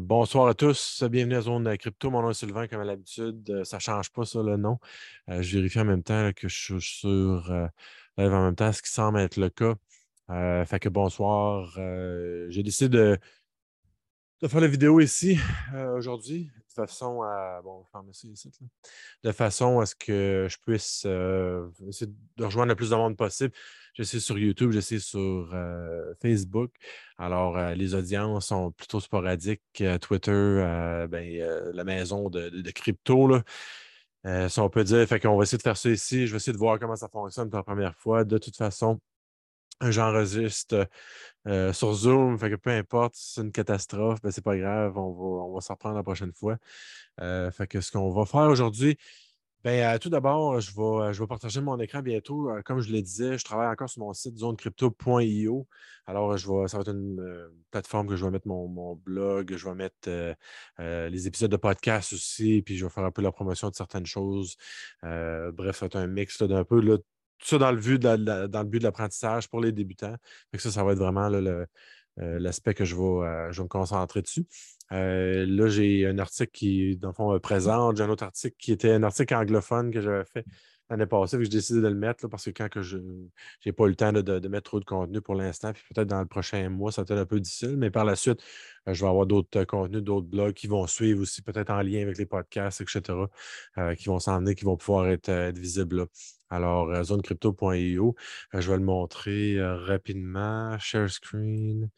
bonsoir à tous. Bienvenue à Zone Crypto. Mon nom est Sylvain, comme à l'habitude. ça ne change pas, ça, le nom. je vérifie en même temps que je suis sur live en même temps, ce qui semble être le cas. fait que bonsoir. J'ai décidé de, faire la vidéo ici aujourd'hui de façon à. Bon, De façon à ce que je puisse essayer de rejoindre le plus de monde possible. J'essaie sur YouTube, j'essaie sur euh, Facebook. Alors, euh, les audiences sont plutôt sporadiques. Twitter, euh, ben, la maison de, crypto, là, si on peut dire. Fait qu'on va essayer de faire ça ici. Je vais essayer de voir comment ça fonctionne pour la première fois. De toute façon, j'enregistre sur Zoom. Fait que peu importe c'est une catastrophe, ben, c'est pas grave. On va, on va s'en prendre la prochaine fois. fait que ce qu'on va faire aujourd'hui, Bien, euh, tout d'abord, je vais, euh, je vais partager mon écran bientôt. Euh, comme je le disais, je travaille encore sur mon site zonecrypto.io. Alors, je vais, ça va être une plateforme que je vais mettre mon, blog, je vais mettre les épisodes de podcast aussi, puis je vais faire un peu la promotion de certaines choses. bref, ça va être un mix d'un peu. tout ça dans le, dans le but de l'apprentissage pour les débutants. ça, ça va être vraiment l'aspect que je vais, je vais me concentrer dessus. Euh, là, j'ai un article qui, dans le fond, me présente. J'ai un autre article qui était un article anglophone que j'avais fait l'année passée, que j'ai décidé de le mettre parce que quand que je n'ai pas eu le temps de, mettre trop de contenu pour l'instant, puis peut-être dans le prochain mois, ça va être un peu difficile, mais par la suite, euh, je vais avoir d'autres euh, contenus, d'autres blogs qui vont suivre aussi, peut-être en lien avec les podcasts, etc., qui vont s'en qui vont pouvoir être, visibles là. Alors, zonecrypto.io, je vais le montrer rapidement. Share screen.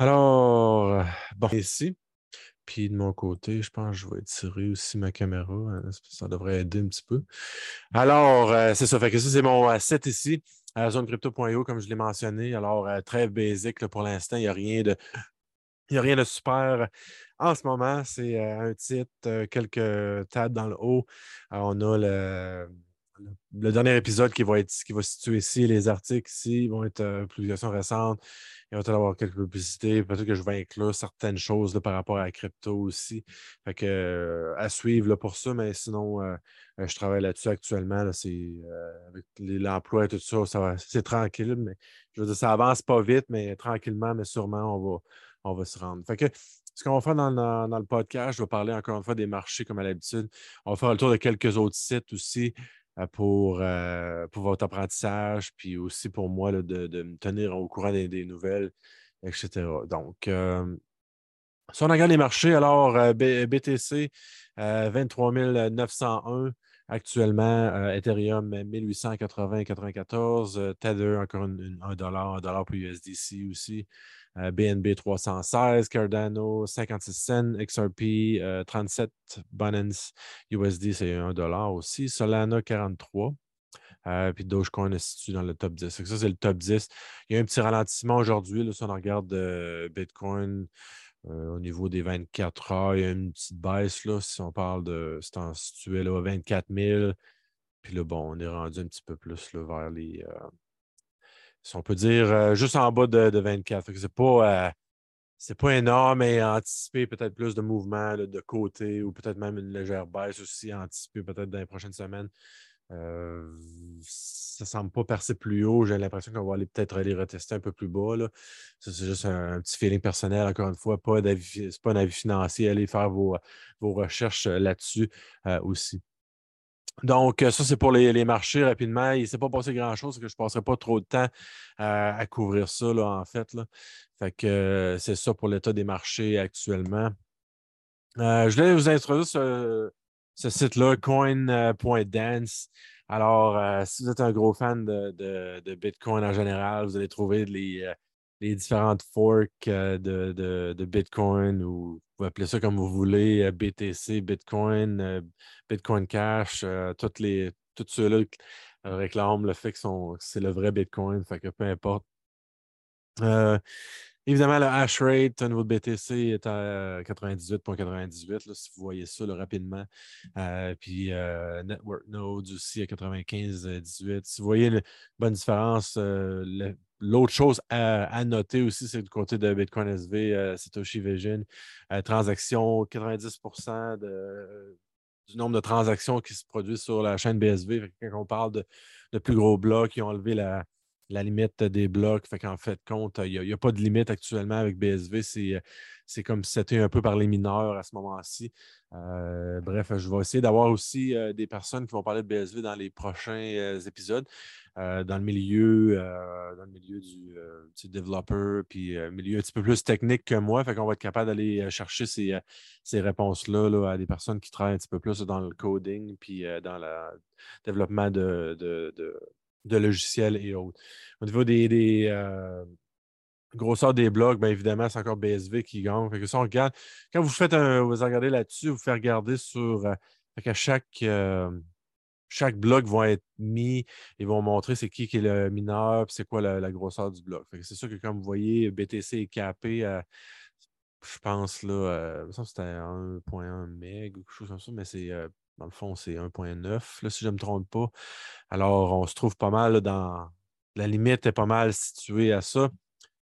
Alors, bon, ici. Puis de mon côté, je pense que je vais étirer aussi ma caméra. Hein, ça devrait aider un petit peu. Alors, euh, c'est ça. Fait que ça, c'est mon set ici, à zonecrypto.io, comme je l'ai mentionné. Alors, euh, très basique pour l'instant. Il n'y a rien de. Il a rien de super en ce moment. C'est euh, un titre, quelques tables dans le haut. on a le, le, dernier épisode qui va être qui va se situer ici. Les articles ici vont être publications récentes. Il va peut-être avoir quelques publicités. Peut-être que je vais inclure certaines choses par rapport à la crypto aussi. Fait que, euh, à suivre là, pour ça, mais sinon, euh, euh, je travaille là-dessus actuellement. C'est, avec l'emploi et tout ça, ça c'est tranquille, mais je veux dire, ça avance pas vite, mais tranquillement, mais sûrement, on va, on va se rendre. Fait que ce qu'on va faire dans, dans, le podcast, je vais parler encore une fois des marchés comme à l'habitude. On va faire le tour de quelques autres sites aussi. Euh, pour, euh, pour votre apprentissage, puis aussi pour moi de, me tenir au courant des, nouvelles, etc. Donc, euh, si on regarde les marchés, alors BTC, 23 901 actuellement, Ethereum 1880-94, Tether encore un dollar, un dollar pour USDC aussi. BNB 316, Cardano 56 cents, XRP 37, Binance USD c'est 1 dollar aussi, Solana 43. Euh, puis Dogecoin est situé dans le top 10. Ça, c'est le top 10. Il y a un petit ralentissement aujourd'hui. Si on regarde Bitcoin euh, au niveau des 24 heures, il y a une petite baisse. Là, si on parle de. C'est situé là, à 24 000. Puis là, bon, on est rendu un petit peu plus là, vers les. Si on peut dire, euh, juste en bas de, 24. Ce n'est pas, euh, pas énorme, mais anticiper peut-être plus de mouvements de côté ou peut-être même une légère baisse aussi, anticiper peut-être dans les prochaines semaines. Euh, ça ne semble pas percer plus haut. J'ai l'impression qu'on va aller peut-être aller retester un peu plus bas. c'est juste un, petit feeling personnel, encore une fois. Ce n'est pas un avis financier. Allez faire vos, vos recherches là-dessus aussi. Donc, euh, ça, c'est pour les, marchés rapidement. Il ne s'est pas passé grand-chose, que je ne passerai pas trop de temps à, couvrir ça, en fait. Là. Fait que euh, c'est ça pour l'état des marchés actuellement. Euh, je voulais vous introduire ce, site-là, coin.dance. Alors, si vous êtes un gros fan de, Bitcoin en général, vous allez trouver les, les différentes forks de, Bitcoin ou vous appelez ça comme vous voulez, euh, BTC, Bitcoin, euh, Bitcoin Cash, euh, toutes les, tous ceux-là réclament le fait que c'est le vrai Bitcoin, fait que peu importe. évidemment, le hash rate au niveau de BTC est à 98.98, si vous voyez ça rapidement. puis Network Nodes aussi à 95.18. Si vous voyez une bonne différence, L'autre chose à, noter aussi, c'est du côté de Bitcoin SV, euh, Satoshi Vision, euh, transactions, 90% du nombre de transactions qui se produisent sur la chaîne BSV. quand on parle de, plus gros blocs qui ont enlevé la, limite des blocs. Fait qu'en fait, compte, il n'y a, pas de limite actuellement avec BSV. Comme si c'était un peu par les mineurs à ce moment-ci. Euh, bref, je vais essayer d'avoir aussi euh, des personnes qui vont parler de BSV dans les prochains euh, épisodes. dans le milieu, dans le milieu du, développeur, puis milieu un petit peu plus technique que moi. Fait qu'on va être capable d'aller chercher ces, ces réponses-là là, à des personnes qui travaillent un petit peu plus dans le coding, puis dans le développement de, de logiciels et autres. Au niveau des, des euh, grosseurs des blocs, bien évidemment, c'est encore BSV qui gagne. que ça, on regarde. Quand vous faites un, vous regardez là-dessus, vous faites regarder sur. Euh, chaque, euh, chaque bloc va être mis, ils vont montrer c'est qui qui est le mineur, c'est quoi la, grosseur du bloc. c'est sûr que comme vous voyez, BTC est capé à, je pense là, ça c'était 1.1 MB ou quelque chose comme ça, mais c'est dans le fond, c'est 1.9, si je ne me trompe pas. Alors, on se trouve pas mal dans. La limite est pas mal située à ça.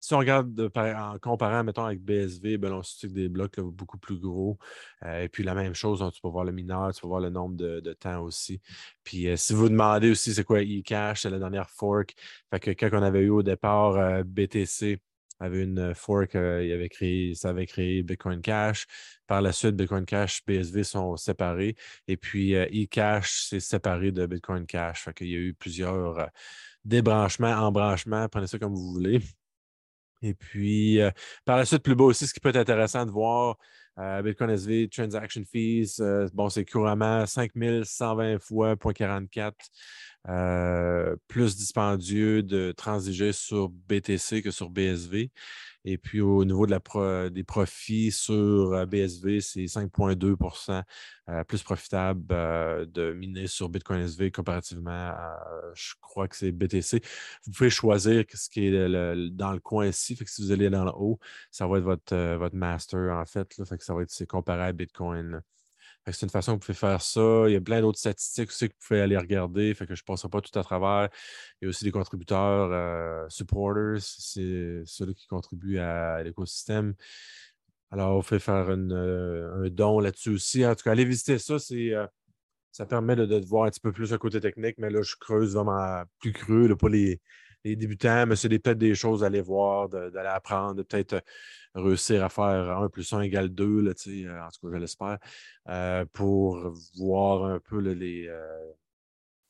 Si on regarde en comparant, mettons, avec BSV, ben, on se des blocs beaucoup plus gros. Euh, et puis la même chose, hein, tu peux voir le mineur, tu peux voir le nombre de, temps aussi. Puis euh, si vous demandez aussi c'est quoi eCash, c'est la dernière fork. Fait que quand on avait eu au départ euh, BTC, avait une fork, il avait créé, ça avait créé Bitcoin Cash. Par la suite, Bitcoin Cash, BSV sont séparés. Et puis, eCash s'est séparé de Bitcoin Cash. Fait y a eu plusieurs débranchements, embranchements, prenez ça comme vous voulez. Et puis, par la suite, plus bas aussi, ce qui peut être intéressant de voir, Bitcoin SV, Transaction Fees, bon, c'est couramment 5120 fois 0.44. Euh, plus dispendieux de transiger sur BTC que sur BSV. Et puis au niveau de la des profits sur euh, BSV, c'est 5,2% euh, plus profitable de miner sur Bitcoin SV comparativement à, je crois que c'est BTC. Vous pouvez choisir ce qui est dans le coin ici. Fait que si vous allez dans le haut, ça va être votre, votre master en fait. Fait que ça va être comparé à Bitcoin. C'est une façon que vous pouvez faire ça. Il y a plein d'autres statistiques aussi que vous pouvez aller regarder. Fait que je ne passerai pas tout à travers. Il y a aussi des contributeurs, euh, supporters, c'est ceux qui contribuent à, l'écosystème. Alors, on fait faire euh, un don là-dessus aussi. En tout cas, allez visiter ça. Euh, ça permet de, voir un petit peu plus le côté technique, mais là, je creuse vraiment plus creux, pas les, les débutants, mais c'est peut-être des choses à aller voir, d'aller apprendre, de peut-être euh, réussir à faire 1 plus 1 égale 2, là, euh, en tout cas, je l'espère, euh, pour voir un peu les.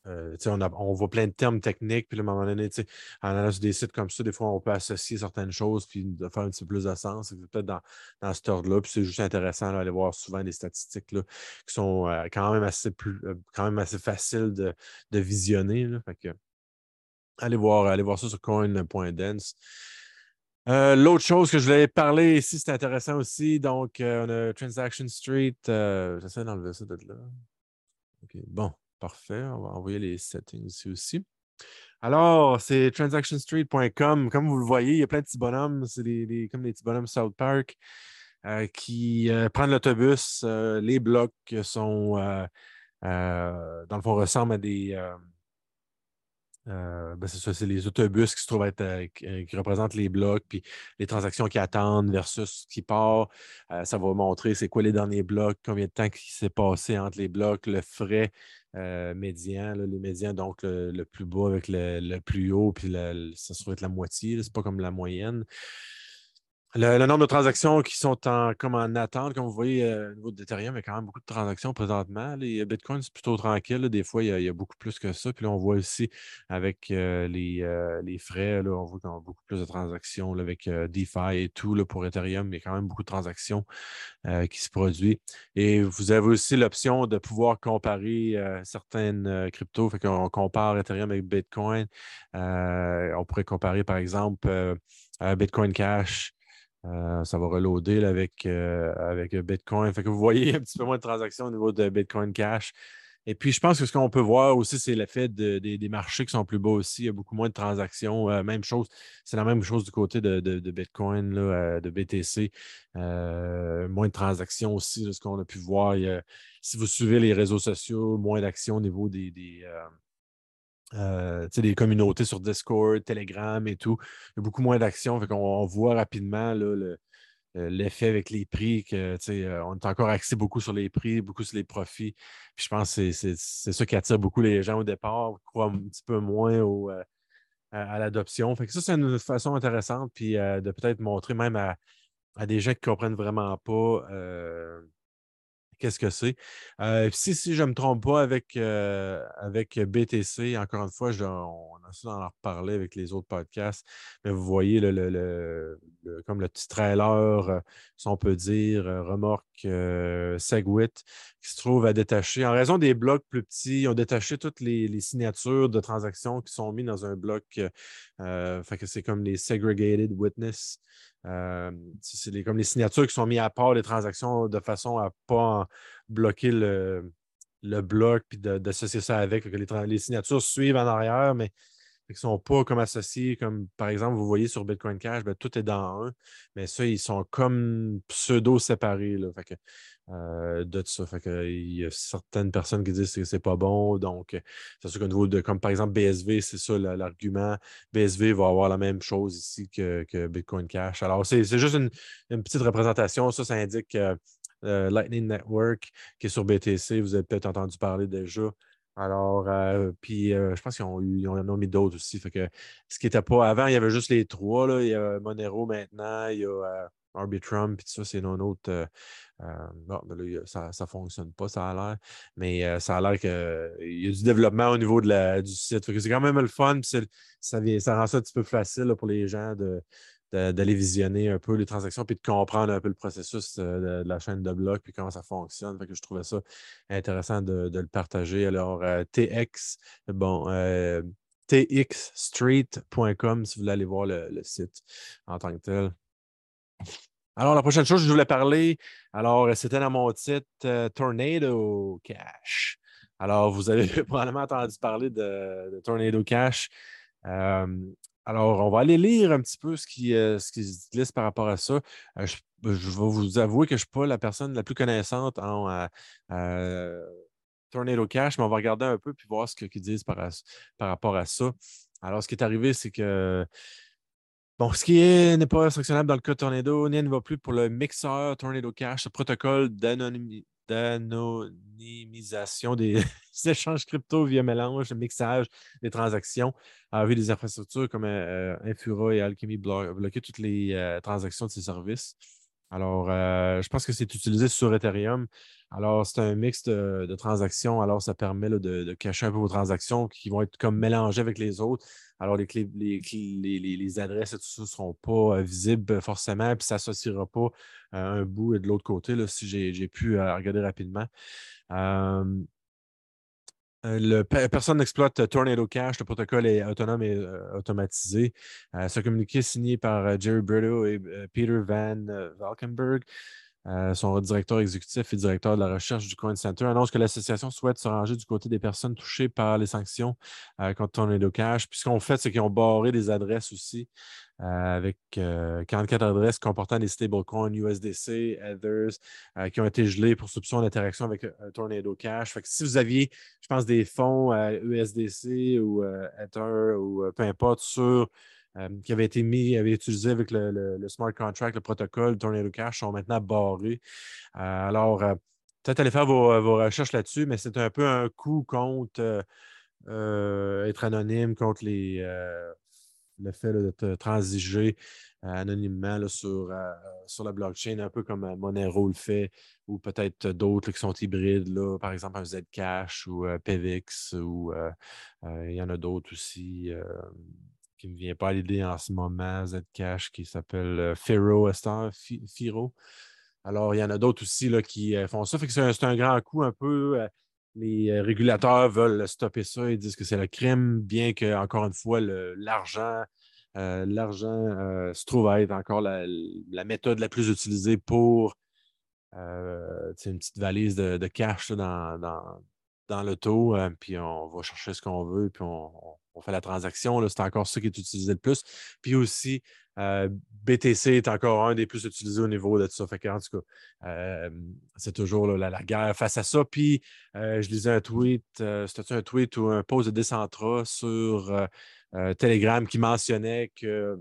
on, on, voit plein de termes techniques, puis à un moment donné, en allant sur des sites comme ça, des fois, on peut associer certaines choses, puis de faire un petit peu plus de sens. Peut-être dans, dans cet ordre-là. Puis c'est juste intéressant d'aller voir souvent des statistiques là, qui sont quand, même assez plus, quand même assez faciles de, de visionner. Fait que, Allez voir, voir ça sur coin.dance. Euh, l'autre chose que je voulais parler ici, c'est intéressant aussi. Donc, euh, on a Transaction Street. Euh, j'essaie d'enlever ça de là. Bon, parfait. On va envoyer les settings ici aussi. Alors, c'est transactionstreet.com. Comme vous le voyez, il y a plein de petits bonhommes. C'est comme des petits bonhommes South Park qui prennent l'autobus. les blocs sont, dans le fond, ressemblent à des euh, ben, c'est ça, c'est les autobus qui se trouvent être, euh, euh, qui, représentent les blocs, puis les transactions qui attendent versus qui part. ça va montrer c'est quoi les derniers blocs, combien de temps qui s'est passé entre les blocs, le frais médian, le médian, donc le, plus bas avec le, plus haut, puis ça se trouve être la moitié, c'est pas comme la moyenne. Le, nombre de transactions qui sont en, comme en attente, comme vous voyez, euh, au niveau d'Ethereum, il y a quand même beaucoup de transactions présentement. Les Bitcoin, c'est plutôt tranquille. Des fois, il y, a, beaucoup plus que ça. Puis là, on voit aussi avec euh, euh, les, frais, là, on voit qu'on a beaucoup plus de transactions avec DeFi et tout. Là, pour Ethereum, il y a quand même beaucoup de transactions qui se produisent. Et vous avez aussi l'option de pouvoir comparer certaines cryptos. Fait qu'on compare Ethereum avec Bitcoin. on pourrait comparer, par exemple, Bitcoin Cash. Euh, ça va reloader avec, euh, avec Bitcoin. Fait que vous voyez un petit peu moins de transactions au niveau de Bitcoin Cash. Et puis, je pense que ce qu'on peut voir aussi, c'est l'effet des marchés qui sont plus bas aussi. Il y a beaucoup moins de transactions. Euh, même chose, c'est la même chose du côté de, Bitcoin, de BTC. moins de transactions aussi, ce qu'on a pu voir. si vous suivez les réseaux sociaux, moins d'actions au niveau des, euh, des communautés sur Discord, Telegram et tout. Il y a beaucoup moins d'actions. On, on voit rapidement euh, l'effet avec les prix, que, euh, on est encore axé beaucoup sur les prix, beaucoup sur les profits. Puis je pense que c'est ça qui attire beaucoup les gens au départ. On croit un petit peu moins au, à l'adoption. Fait que ça, c'est une façon intéressante, puis de peut-être montrer même à, des gens qui ne comprennent vraiment pas qu'est-ce que c'est? Euh, si, si je ne me trompe pas avec, euh, avec BTC, encore une fois, on a ça d'en reparler avec les autres podcasts, mais vous voyez le, comme le petit trailer, euh, si on peut dire, remorque Segwit, qui se trouve à détacher. En raison des blocs plus petits, ils ont détaché toutes les, signatures de transactions qui sont mises dans un bloc. fait que c'est comme les segregated witness. Euh, c'est comme les signatures qui sont mises à part les transactions de façon à ne pas bloquer le, bloc puis d'associer ça avec. Que les, signatures suivent en arrière, mais ils ne sont pas comme associés. Comme par exemple, vous voyez sur Bitcoin Cash, ben, tout est dans un, mais ça, ils sont comme pseudo-séparés. Euh, de ça. Fait que, il y a certaines personnes qui disent que c'est pas bon. Donc, c'est sûr qu'au niveau de, comme par exemple BSV, c'est ça l'argument. BSV va avoir la même chose ici que, Bitcoin Cash. Alors, c'est juste une, petite représentation. Ça, ça indique euh, Lightning Network qui est sur BTC. Vous avez peut-être entendu parler déjà. Alors, euh, puis je pense qu'ils ont, en ont mis d'autres aussi. Ce qui n'était pas avant, il y avait juste les trois. Là. Il y a Monero maintenant, il y a Arbitrum, puis ça, c'est un autre. bon, ça ne fonctionne pas, ça a l'air. Mais ça a l'air qu'il y a du développement au niveau de la, du site. C'est quand même le fun, puis ça, ça rend ça un petit peu facile pour les gens de, d'aller visionner un peu les transactions puis de comprendre un peu le processus de, la chaîne de blocs puis comment ça fonctionne. Que je trouvais ça intéressant de, le partager. Alors, TX, bon, txstreet.com si vous voulez aller voir le, site en tant que tel. Alors, la prochaine chose, je voulais parler, alors, c'était dans mon titre euh, Tornado Cash. Alors, vous avez probablement entendu parler de, Tornado Cash. Euh, alors, on va aller lire un petit peu ce qui, euh, ce se par rapport à ça. Je, vais vous avouer que je ne suis pas la personne la plus connaissante en Tornado Cash, mais on va regarder un peu puis voir ce qu'ils disent par, par rapport à ça. Alors, ce qui est arrivé, c'est que Bon, ce qui n'est pas instructionnable dans le cas Tornado, n'y ne va plus pour le mixeur Tornado Cash, le protocole d'anonymisation des échanges crypto via mélange, mixage des transactions, a vu des infrastructures comme euh, Infura et Alchemy bloquer toutes les euh, transactions de ces services. Alors, euh, je pense que c'est utilisé sur Ethereum. Alors, c'est un mix de, transactions. Alors, ça permet de, cacher un peu vos transactions qui vont être comme mélangées avec les autres. Alors, les, les, adresses et tout ça ne seront pas euh, visibles forcément, puis ça s'associera pas à un bout et de l'autre côté, là, si j'ai pu euh, regarder rapidement. Le, personne n'exploite Tornado Cash. Le protocole est autonome et automatisé. ce communiqué signé par Jerry Brito et Peter Van Valkenburg euh, son directeur exécutif et directeur de la recherche du Coin Center, annonce que l'association souhaite se ranger du côté des personnes touchées par les sanctions euh, contre Tornado Cash. Puis ce qu'on fait, c'est qu'ils ont barré des adresses aussi euh, avec 44 adresses comportant des stablecoins USDC, Ethers, qui ont été gelées pour soupçon d'interaction avec Tornado Cash. Fait que si vous aviez, je pense, des fonds USDC ou Ether ou peu importe sur euh, qui avait été mis, avait été utilisé avec le, smart contract, le protocole Tornado Cash, sont maintenant barrés. Euh, alors, euh, peut-être aller faire vos, recherches là-dessus, mais c'est un peu un coup contre être anonyme, contre le fait de transiger anonymement sur, la blockchain, un peu comme Monero le fait, ou peut-être d'autres qui sont hybrides, là, par exemple un Zcash ou PVX, ou il y en a d'autres aussi qui ne me vient pas à l'idée en ce moment, Zcash, qui s'appelle euh, Firo, Firo? Alors, il y en a d'autres aussi là, qui euh, font ça. C'est un, grand coup un peu. Euh, les régulateurs veulent stopper ça. Ils disent que c'est le crime, bien que, encore une fois, l'argent. L'argent se trouve à être encore la, méthode la plus utilisée pour une petite valise de, cash dans, dans, dans l'auto, puis on va chercher ce qu'on veut, puis on, on fait la transaction. C'est encore ça qui est utilisé le plus. Puis aussi, euh, BTC est encore un des plus utilisés au niveau de tout ça. Fait en tout cas, euh, c'est toujours la, guerre face à ça. Puis, euh, je lisais un tweet, c'était un tweet ou un post de Decentra sur Telegram qui mentionnait que,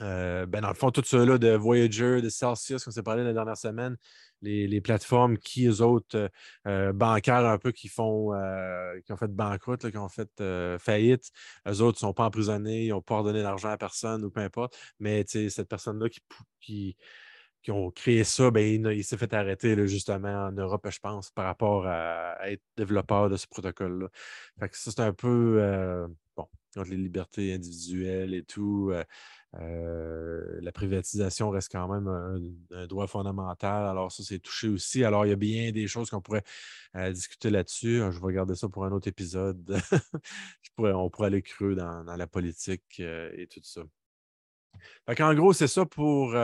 ben dans le fond, tout ceux-là de Voyager, de Celsius, qu'on s'est parlé la dernière semaine, les, plateformes qui, eux autres, bancaires un peu, qui font qui ont fait banqueroute, qui ont fait faillite, eux autres ne sont pas emprisonnés, ils n'ont pas ordonné d'argent à personne ou peu importe. Mais cette personne-là qui, qui, ont créé ça, ben, il, s'est fait arrêter justement en Europe, je pense, par rapport à, être développeur de ce protocole-là. ça, c'est un peu bon, contre les libertés individuelles et tout. Euh, la privatisation reste quand même un, droit fondamental. Alors, ça, c'est touché aussi. Alors, il y a bien des choses qu'on pourrait euh, discuter là-dessus. Je vais regarder ça pour un autre épisode. on pourrait aller creux dans, la politique euh, et tout ça. en gros, c'est ça pour,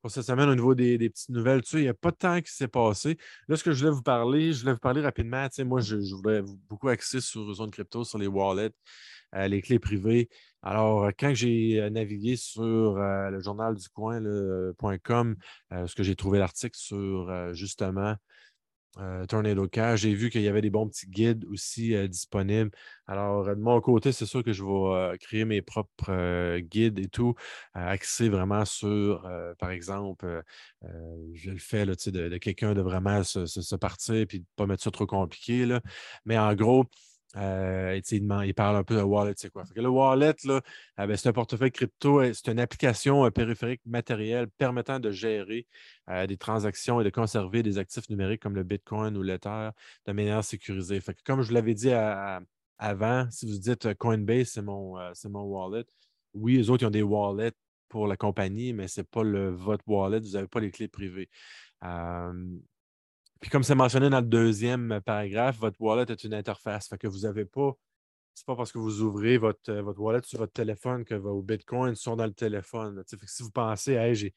pour cette semaine au niveau des, petites nouvelles. il n'y a pas de temps qui s'est passé. Là, ce que je voulais vous parler, je voulais vous parler rapidement. moi, je, voudrais beaucoup axer sur Zone Crypto, sur les wallets. Les clés privées. Alors, euh, quand j'ai euh, navigué sur le journal du coin.com, ce que j'ai trouvé l'article sur justement Tornado Cash, j'ai vu qu'il y avait des bons petits guides aussi disponibles. Alors, de mon côté, c'est sûr que je vais créer mes propres guides et tout, axés vraiment sur, par exemple, je le fais là, de, de quelqu'un de vraiment se, partir et de ne pas mettre ça trop compliqué. Mais en gros, euh, il, parle un peu de wallet, c'est quoi? le wallet, euh, ben, c'est un portefeuille crypto, euh, c'est une application périphérique matérielle permettant de gérer des transactions et de conserver des actifs numériques comme le Bitcoin ou l'Ether de manière sécurisée. Comme je l'avais dit avant, si vous dites Coinbase, c'est mon, wallet, oui, les autres, ils ont des wallets pour la compagnie, mais ce n'est pas votre wallet, vous n'avez pas les clés privées. Puis comme c'est mentionné dans le deuxième paragraphe, votre wallet est une interface. Fait que vous n'avez pas. C'est pas parce que vous ouvrez votre, euh, votre wallet sur votre téléphone que vos bitcoins sont dans le téléphone. Fait que si vous pensez, hey, j'ai,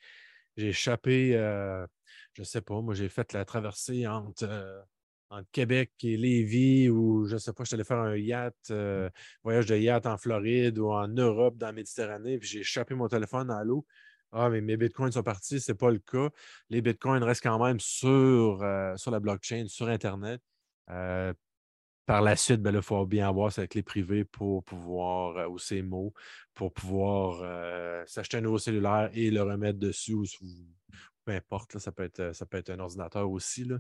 échappé, euh, je ne sais pas, moi j'ai fait la traversée entre, euh, entre, Québec et Lévis ou je ne sais pas, je suis allé faire un yacht, voyage de yacht en Floride ou en Europe, dans la Méditerranée, puis j'ai échappé mon téléphone dans l'eau. Ah, mais mes bitcoins sont partis, ce n'est pas le cas. Les bitcoins restent quand même sur, euh, sur la blockchain, sur Internet. Euh, par la suite, ben il faut bien avoir sa clé privée pour pouvoir, euh, ou ses mots, pour pouvoir s'acheter un nouveau cellulaire et le remettre dessus, ou, peu importe, ça, peut être, ça peut être un ordinateur aussi. Là.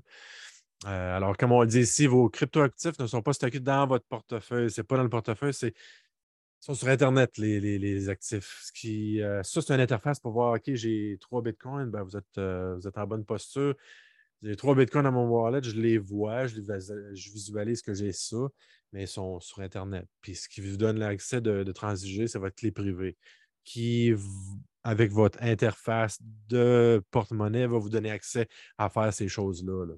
alors, comme on le dit ici, vos cryptoactifs ne sont pas stockés dans votre portefeuille. Ce n'est pas dans le portefeuille, c'est sont sur Internet, les, actifs. Ce qui, euh, ça, c'est une interface pour voir, OK, j'ai trois bitcoins, ben, vous, êtes, euh, vous êtes en bonne posture. J'ai trois bitcoins dans mon wallet, je les vois, je, visualise que j'ai ça, mais ils sont sur Internet. Puis ce qui vous donne l'accès de, transiger, c'est votre clé privée, qui, avec votre interface de porte-monnaie, va vous donner accès à faire ces choses-là. là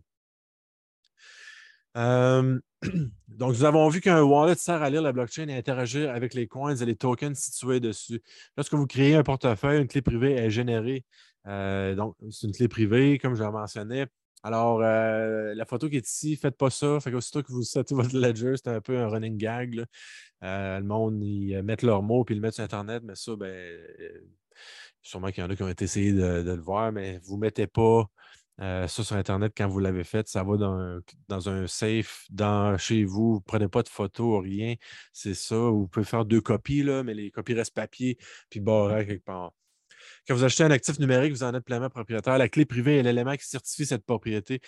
euh, donc, nous avons vu qu'un wallet sert à lire la blockchain et interagir avec les coins et les tokens situés dessus. Lorsque vous créez un portefeuille, une clé privée est générée. Euh, donc, c'est une clé privée, comme je l'ai mentionné. Alors, euh, la photo qui est ici, faites pas ça. Fait qu'aussitôt que vous sortez votre ledger, c'est un peu un running gag. le monde, ils mettent leurs mots puis ils le mettent sur Internet, mais ça, ben, sûrement qu'il y en a qui ont essayé de le voir, mais vous ne mettez pas euh, ça sur Internet, quand vous l'avez fait, ça va dans, dans un safe dans, chez vous. Vous ne prenez pas de photos, rien. C'est ça. Vous pouvez faire deux copies, là, mais les copies restent papier puis barré quelque part. Quand vous achetez un actif numérique, vous en êtes pleinement propriétaire. La clé privée est l'élément qui certifie cette propriété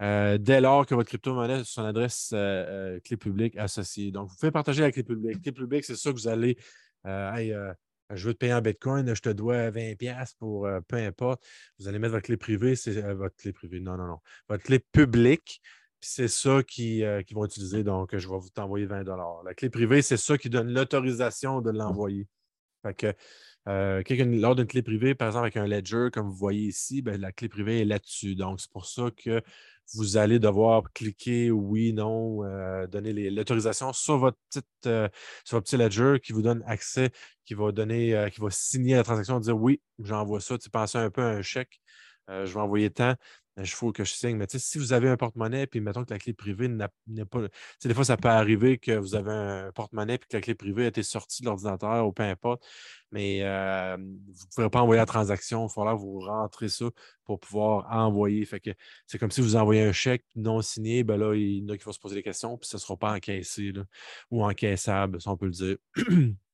euh, dès lors que votre crypto-monnaie a son adresse euh, clé publique associée. Donc, vous pouvez partager la clé publique. La clé publique, c'est ça que vous allez je veux te payer en Bitcoin, je te dois 20$ pour euh, peu importe. Vous allez mettre votre clé privée, c'est euh, votre clé privée. Non, non, non. Votre clé publique, c'est ça qu'ils euh, vont utiliser. Donc, je vais vous t'envoyer 20 La clé privée, c'est ça qui donne l'autorisation de l'envoyer. Fait que lors d'une clé privée, par exemple avec un ledger, comme vous voyez ici, ben, la clé privée est là-dessus. Donc, c'est pour ça que vous allez devoir cliquer oui, non, euh, donner l'autorisation sur votre petite, euh, sur votre petit ledger qui vous donne accès, qui va donner, euh, qui va signer la transaction, dire oui, j'envoie ça. Tu penses un peu à un chèque, je vais envoyer tant. Il faut que je signe. Mais si vous avez un porte-monnaie, puis mettons que la clé privée n'est pas. Des fois, ça peut arriver que vous avez un porte-monnaie puis que la clé privée a été sortie de l'ordinateur ou peu importe. Mais vous ne pourrez pas envoyer la transaction. Il falloir vous rentrer ça pour pouvoir envoyer. Fait que c'est comme si vous envoyez un chèque non signé, ben là, il y en a qui vont se poser des questions, puis ce ne sera pas encaissé ou encaissable, si on peut le dire.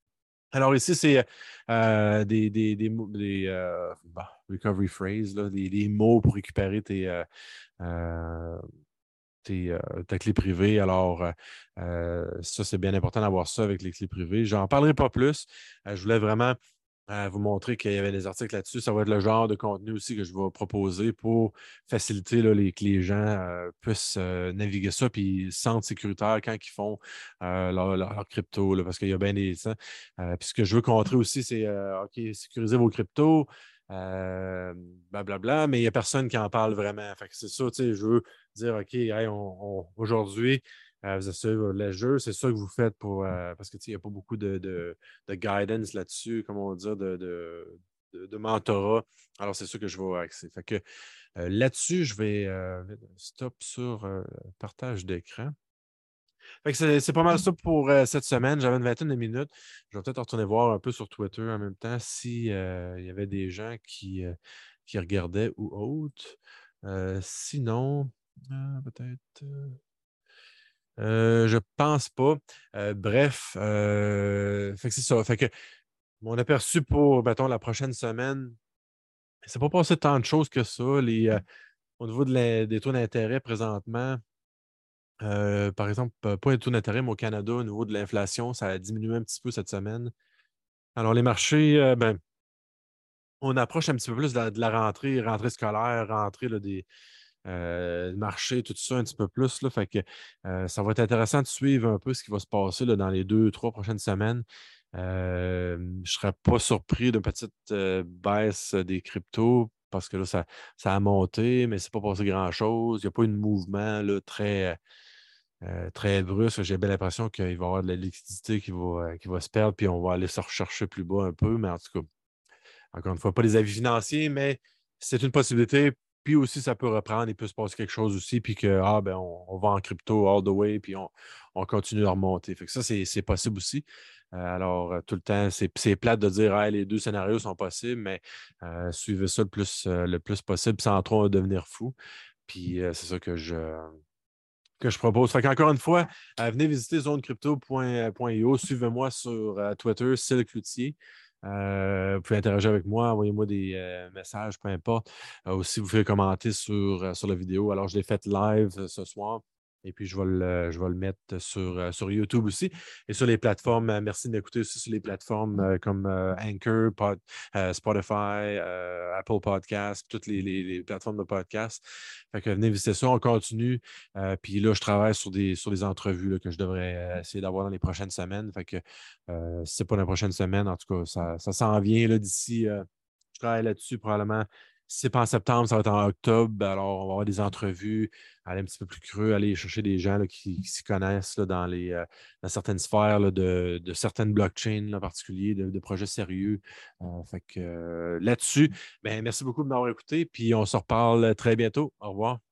Alors ici, c'est euh, des, des, des, euh, bah, recovery phrases, des, mots pour récupérer tes, euh, ta clé privée. Alors, ça, c'est bien important d'avoir ça avec les clés privées. Je n'en parlerai pas plus. je voulais vraiment vous montrer qu'il y avait des articles là-dessus. Ça va être le genre de contenu aussi que je vais proposer pour faciliter les, que les gens euh, puissent euh, naviguer ça puis se sentent sécuritaires quand ils font euh, leur, crypto, parce qu'il y a bien des. puis ce que je veux montrer aussi, c'est OK, sécuriser vos cryptos. blablabla, mais il n'y a personne qui en parle vraiment. c'est ça, je veux dire, OK, aujourd'hui, euh, vous asseyez le jeu, c'est ça que vous faites pour. Euh, parce qu'il n'y a pas beaucoup de, de, guidance là-dessus, comment on dire, de, de, mentorat. Alors, c'est ça que je vais axer. Fait que euh, là-dessus, je vais stop sur partage d'écran. Fait que c'est pas mal ça pour cette semaine. J'avais une vingtaine de minutes. Je vais peut-être retourner voir un peu sur Twitter en même temps s'il y avait des gens qui, qui regardaient ou autres. sinon, peut-être. Euh, je pense pas. Euh, bref, euh, c'est ça. Mon aperçu pour, la prochaine semaine, c'est pas passé tant de choses que ça. au niveau des taux d'intérêt présentement, par exemple, pas les taux d'intérêt, mais au Canada, au niveau de l'inflation, ça a diminué un petit peu cette semaine. Alors, les marchés, ben, on approche un petit peu plus de la, rentrée, rentrée scolaire, rentrée des, euh, marché, tout ça un petit peu plus. Là, fait que euh, ça va être intéressant de suivre un peu ce qui va se passer là, dans les deux, trois prochaines semaines. Euh, je ne serais pas surpris d'une petite baisse des cryptos parce que là, ça, ça a monté, mais c'est pas passé grand-chose. Il n'y a pas eu de mouvement là, très, très brusque. J'ai bien l'impression qu'il va y avoir de la liquidité qui va, qui va se perdre, puis on va aller se rechercher plus bas un peu. Mais en tout cas, encore une fois, pas les avis financiers, mais c'est une possibilité puis aussi, ça peut reprendre, il peut se passer quelque chose aussi, puis que, ah, ben, on, va en crypto all the way, puis on, continue à remonter. Fait que ça, c'est possible aussi. Euh, alors, euh, tout le temps, c'est plate de dire, les deux scénarios sont possibles, mais euh, suivez ça le plus, le plus possible sans trop devenir fou. Puis c'est ça que je, que je propose. Fait une fois, venez visiter zonecrypto.io. Suivez-moi sur Twitter, Silk euh, vous pouvez interagir avec moi, envoyez-moi des euh, messages, peu importe. Euh, aussi, vous pouvez commenter sur, sur la vidéo. Alors, je l'ai faite live ce soir. Et puis, je vais le, je vais le mettre sur, euh, sur YouTube aussi et sur les plateformes. Euh, merci d'écouter aussi sur les plateformes euh, comme Anchor, Spotify, Apple Podcasts, toutes les, plateformes de podcast. Fait que venez visiter ça, on continue. puis là, je travaille sur des, sur des entrevues que je devrais essayer d'avoir dans les prochaines semaines. Fait que si ce n'est pas dans les prochaines semaines, en tout cas, ça, ça s'en vient d'ici. je travaille là-dessus probablement c'est pas en septembre, ça va être en octobre. Alors, on va avoir des entrevues, aller un petit peu plus creux, aller chercher des gens qui, s'y connaissent dans, les, euh, dans certaines sphères de, certaines blockchains en particulier, de, projets sérieux. Euh, fait que euh, là-dessus, ben, merci beaucoup de m'avoir écouté. Puis on se reparle très bientôt. Au revoir.